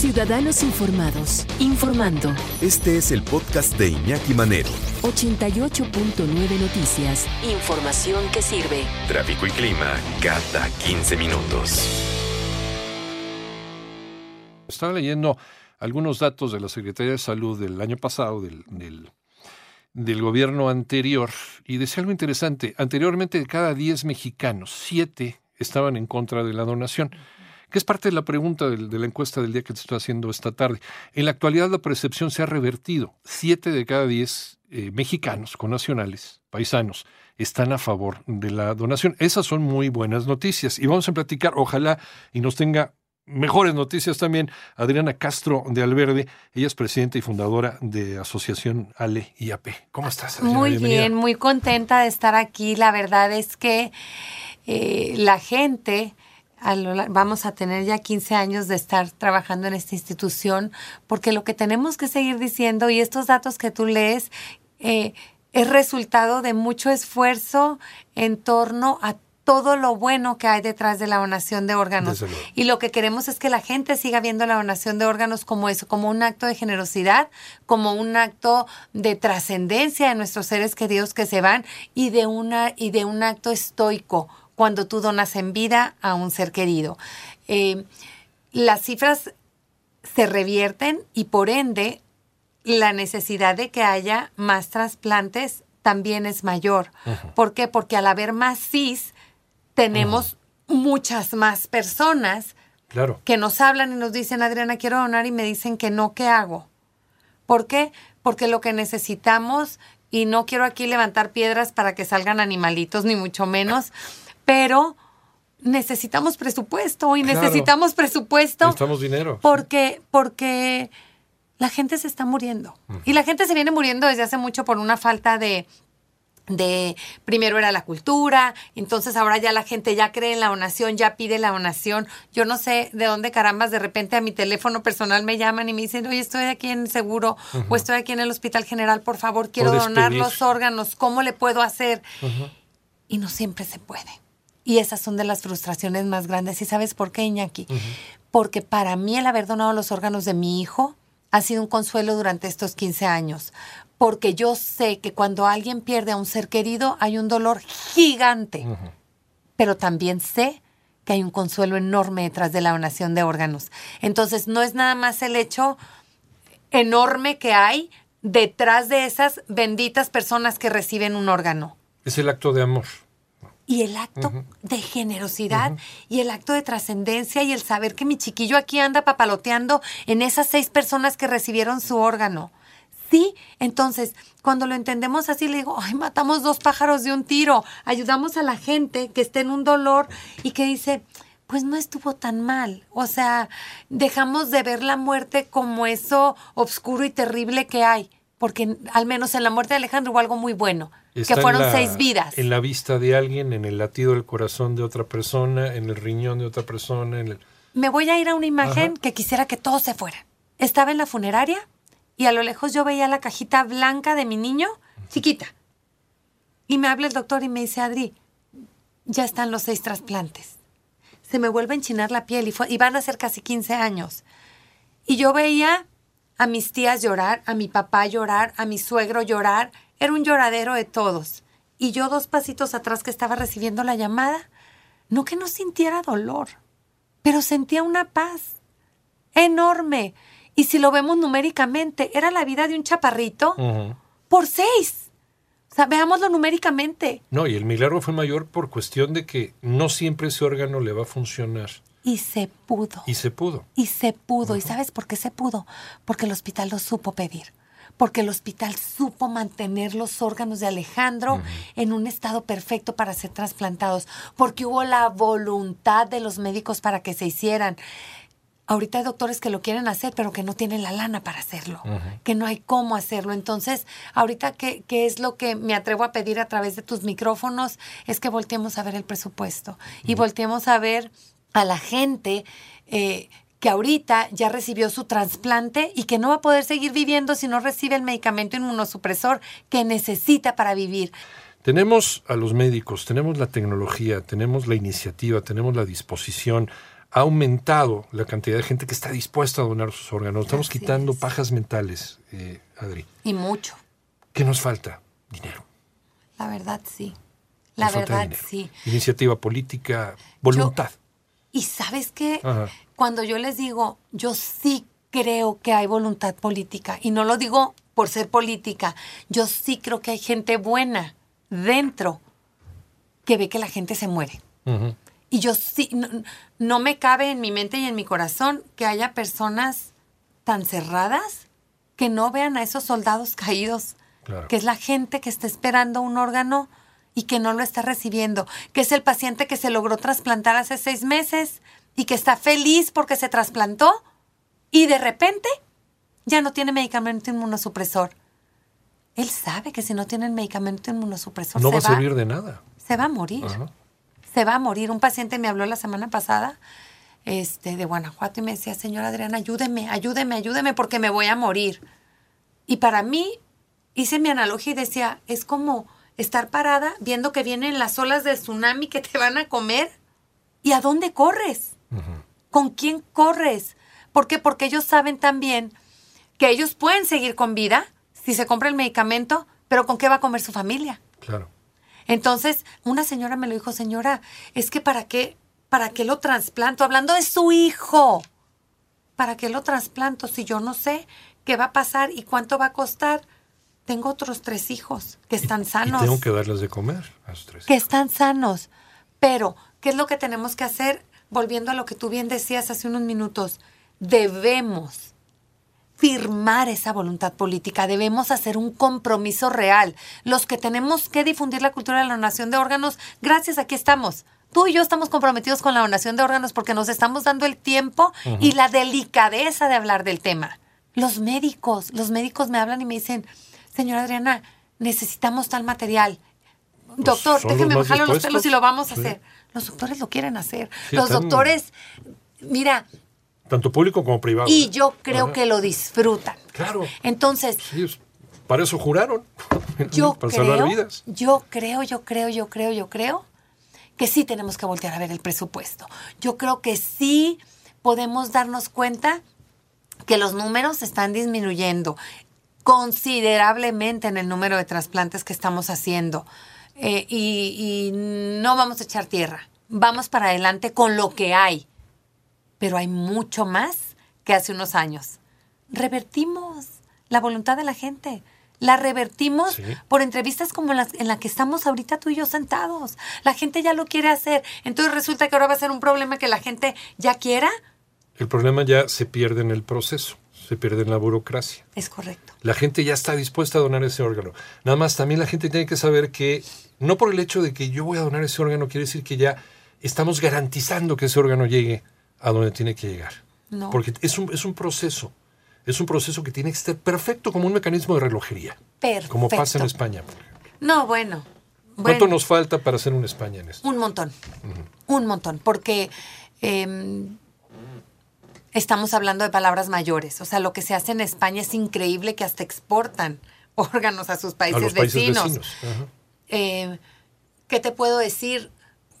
Ciudadanos Informados, informando. Este es el podcast de Iñaki Manero. 88.9 Noticias. Información que sirve. Tráfico y clima cada 15 minutos. Estaba leyendo algunos datos de la Secretaría de Salud del año pasado, del, del, del gobierno anterior, y decía algo interesante. Anteriormente, de cada 10 mexicanos, 7 estaban en contra de la donación que es parte de la pregunta de, de, la encuesta del día que te estoy haciendo esta tarde. En la actualidad la percepción se ha revertido. Siete de cada diez eh, mexicanos, nacionales, paisanos, están a favor de la donación. Esas son muy buenas noticias. Y vamos a platicar, ojalá, y nos tenga mejores noticias también, Adriana Castro de Alverde. Ella es presidenta y fundadora de Asociación Ale IAP. ¿Cómo estás? Adriana? Muy Bienvenida. bien, muy contenta de estar aquí. La verdad es que eh, la gente vamos a tener ya 15 años de estar trabajando en esta institución, porque lo que tenemos que seguir diciendo, y estos datos que tú lees, eh, es resultado de mucho esfuerzo en torno a todo lo bueno que hay detrás de la donación de órganos. Y lo que queremos es que la gente siga viendo la donación de órganos como eso, como un acto de generosidad, como un acto de trascendencia de nuestros seres queridos que se van y de una y de un acto estoico cuando tú donas en vida a un ser querido. Eh, las cifras se revierten y por ende la necesidad de que haya más trasplantes también es mayor. Uh -huh. ¿Por qué? Porque al haber más CIS, tenemos uh -huh. muchas más personas claro. que nos hablan y nos dicen, Adriana, quiero donar y me dicen que no, ¿qué hago? ¿Por qué? Porque lo que necesitamos, y no quiero aquí levantar piedras para que salgan animalitos, ni mucho menos, pero necesitamos presupuesto y Claro. necesitamos presupuesto Necesitamos dinero. porque porque la gente se está muriendo y la gente se viene muriendo desde hace mucho por una falta de de primero era la cultura, entonces ahora ya la gente ya cree en la donación, ya pide la donación. Yo no sé de dónde carambas de repente a mi teléfono personal me llaman y me dicen, oye, estoy aquí en seguro o estoy aquí en el Hospital General, por favor, quiero donar los órganos, ¿cómo le puedo hacer? Y no siempre se puede. Y esas son de las frustraciones más grandes. ¿Y sabes por qué, Iñaki? Porque para mí el haber donado los órganos de mi hijo ha sido un consuelo durante estos 15 años. Porque yo sé que cuando alguien pierde a un ser querido hay un dolor gigante. Pero también sé que hay un consuelo enorme detrás de la donación de órganos. Entonces no es nada más el hecho enorme que hay detrás de esas benditas personas que reciben un órgano Es el acto de amor. Y el acto de generosidad y el acto de trascendencia y el saber que mi chiquillo aquí anda papaloteando en esas seis personas que recibieron su órgano. Sí, entonces, cuando lo entendemos así, le digo, ay, matamos dos pájaros de un tiro, ayudamos a la gente que esté en un dolor y que dice, pues no estuvo tan mal. O sea, dejamos de ver la muerte como eso oscuro y terrible que hay, porque al menos en la muerte de Alejandro hubo algo muy bueno, Está que fueron la- seis vidas. En la vista de alguien, en el latido del corazón de otra persona, en el riñón de otra persona, en el... me voy a ir a una imagen Ajá. que quisiera que todos se fueran. Estaba en la funeraria y a lo lejos yo veía la cajita blanca de mi niño, chiquita. Y me habla el doctor y me dice, Adri, ya están los seis trasplantes. Se me vuelve a enchinar la piel y, fue- y van a ser casi 15 años. Y yo veía a mis tías llorar, a mi papá llorar, a mi suegro llorar. Era un lloradero de todos. Y yo dos pasitos atrás que estaba recibiendo la llamada, no que no sintiera dolor, pero sentía una paz enorme. Y si lo vemos numéricamente, era la vida de un chaparrito por seis. O sea, veámoslo numéricamente. No, y el milagro fue mayor por cuestión de que no siempre ese órgano le va a funcionar. Y se pudo. Y se pudo. Y se pudo. ¿Y sabes por qué se pudo? Porque el hospital lo supo pedir. Porque el hospital supo mantener los órganos de Alejandro en un estado perfecto para ser trasplantados, porque hubo la voluntad de los médicos para que se hicieran. Ahorita hay doctores que lo quieren hacer, pero que no tienen la lana para hacerlo, que no hay cómo hacerlo. Entonces, ahorita, ¿qué, ¿qué es lo que me atrevo a pedir a través de tus micrófonos? Es que volteemos a ver el presupuesto y volteemos a ver a la gente eh, que ahorita ya recibió su trasplante y que no va a poder seguir viviendo si no recibe el medicamento inmunosupresor que necesita para vivir. Tenemos a los médicos, tenemos la tecnología, tenemos la iniciativa, tenemos la disposición. Ha aumentado la cantidad de gente que está dispuesta a donar sus órganos. Estamos Así quitando es. pajas mentales, eh, Adri. Y mucho. ¿Qué nos falta? Dinero. La verdad, sí. La Nos falta verdad, sí. Iniciativa política, voluntad. Y sabes qué? Ajá. Cuando yo les digo, yo sí creo que hay voluntad política, y no lo digo por ser política, yo sí creo que hay gente buena dentro que ve que la gente se muere. Y yo sí, no, no me cabe en mi mente y en mi corazón que haya personas tan cerradas que no vean a esos soldados caídos, Claro. que es la gente que está esperando un órgano y que no lo está recibiendo, que es el paciente que se logró trasplantar hace seis meses y que está feliz porque se trasplantó y de repente ya no tiene medicamento inmunosupresor. Él sabe que si no tiene el medicamento inmunosupresor No se va a servir de nada. se va a morir Ajá. se va a morir. Un paciente me habló la semana pasada este, de Guanajuato y me decía, señora Adriana, ayúdeme, ayúdeme, ayúdeme porque me voy a morir. Y para mí hice mi analogía y decía, es como estar parada viendo que vienen las olas del tsunami que te van a comer. ¿Y a dónde corres? ¿Con quién corres? ¿Por qué? Porque ellos saben también que ellos pueden seguir con vida si se compra el medicamento, pero ¿con qué va a comer su familia? Claro. Entonces, una señora me lo dijo, señora, es que para qué, para qué lo trasplanto, hablando de su hijo. ¿Para qué lo trasplanto si yo no sé qué va a pasar y cuánto va a costar? Tengo otros tres hijos que están sanos. Y tengo que darles de comer a sus tres. que están sanos. Pero, ¿qué es lo que tenemos que hacer? Volviendo a lo que tú bien decías hace unos minutos, debemos firmar esa voluntad política, debemos hacer un compromiso real. Los que tenemos que difundir la cultura de la donación de órganos, gracias, aquí estamos. Tú y yo estamos comprometidos con la donación de órganos porque nos estamos dando el tiempo y la delicadeza de hablar del tema. Los médicos, los médicos me hablan y me dicen, señora Adriana, necesitamos tal material. Doctor, son los déjeme más bajarle los pelos y lo vamos a Sí. hacer. Los doctores lo quieren hacer. Sí, los doctores, mira, Tanto público como privado. y ¿eh? yo creo Ajá. que lo disfrutan. Claro. Entonces, Sí, para eso juraron. yo para creo, salvar vidas. yo creo, yo creo, yo creo, yo creo que sí tenemos que voltear a ver el presupuesto. Yo creo que sí podemos darnos cuenta que los números están disminuyendo considerablemente en el número de trasplantes que estamos haciendo. Eh, y, y no vamos a echar tierra. Vamos para adelante con lo que hay. Pero hay mucho más que hace unos años. Revertimos la voluntad de la gente. La revertimos Sí. por entrevistas como las en la que estamos ahorita tú y yo sentados. La gente ya lo quiere hacer. Entonces resulta que ahora va a ser un problema que la gente ya quiera. El problema ya se pierde en el proceso, se pierde en la burocracia. Es correcto. La gente ya está dispuesta a donar ese órgano. Nada más también la gente tiene que saber que no por el hecho de que yo voy a donar ese órgano quiere decir que ya estamos garantizando que ese órgano llegue a donde tiene que llegar. No. Porque es un, es un proceso. Es un proceso que tiene que estar perfecto como un mecanismo de relojería. Perfecto. Como pasa en España. por ejemplo. No, bueno. ¿Cuánto Bueno. nos falta para hacer una España en esto? Un montón. Un montón. Porque eh, estamos hablando de palabras mayores. O sea, lo que se hace en España es increíble que hasta exportan órganos a sus países, a los países vecinos. Ajá. Eh, ¿Qué te puedo decir?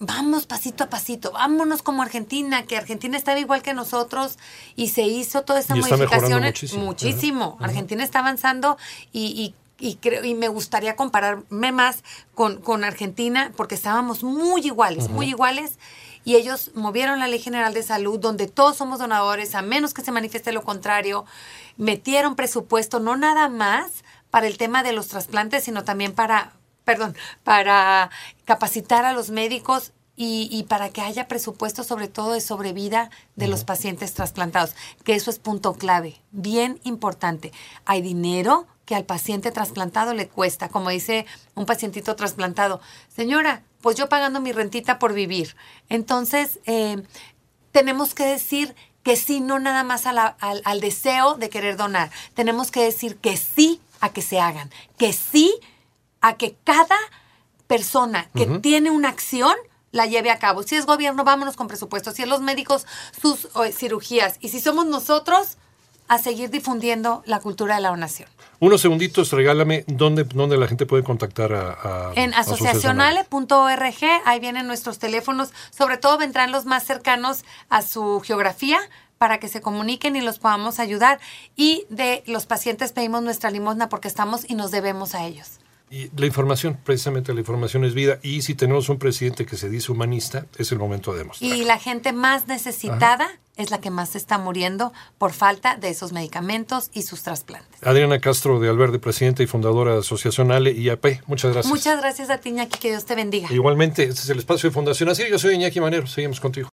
Vamos pasito a pasito, vámonos como Argentina, que Argentina estaba igual que nosotros y se hizo toda esa Y modificación. muchísimo. muchísimo. Ajá. Argentina está avanzando y, y, y creo, y me gustaría compararme más con, con Argentina porque estábamos muy iguales, muy iguales. Y ellos movieron la Ley General de Salud, donde todos somos donadores, a menos que se manifieste lo contrario. Metieron presupuesto, no nada más para el tema de los trasplantes, sino también para, perdón, para capacitar a los médicos y, y para que haya presupuesto sobre todo de sobrevida de los pacientes trasplantados, que eso es punto clave, bien importante. Hay dinero que al paciente trasplantado le cuesta, como dice un pacientito trasplantado, señora, pues yo pagando mi rentita por vivir. Entonces, eh, tenemos que decir que sí, no nada más a la- al, al deseo de querer donar. Tenemos que decir que sí a que se hagan, que sí a que cada persona que tiene una acción la lleve a cabo. Si es gobierno, vámonos con presupuesto. Si es los médicos, sus cirugías. Y si somos nosotros, a seguir difundiendo la cultura de la donación. Unos segunditos, regálame dónde, dónde la gente puede contactar a... a En asociacionale.org, ahí vienen nuestros teléfonos, sobre todo vendrán los más cercanos a su geografía para que se comuniquen y los podamos ayudar. Y de los pacientes pedimos nuestra limosna porque estamos y nos debemos a ellos. Y la información, precisamente la información es vida. Y si tenemos un presidente que se dice humanista, es el momento de demostrar. Y la gente más necesitada es la que más se está muriendo por falta de esos medicamentos y sus trasplantes. Adriana Castro de Alverde, presidenta y fundadora de Asociación Ale y AP. Muchas gracias. Muchas gracias a ti, Iñaki, que Dios te bendiga. Igualmente, este es el espacio de Fundación Así. Yo soy Iñaki Manero. Seguimos contigo.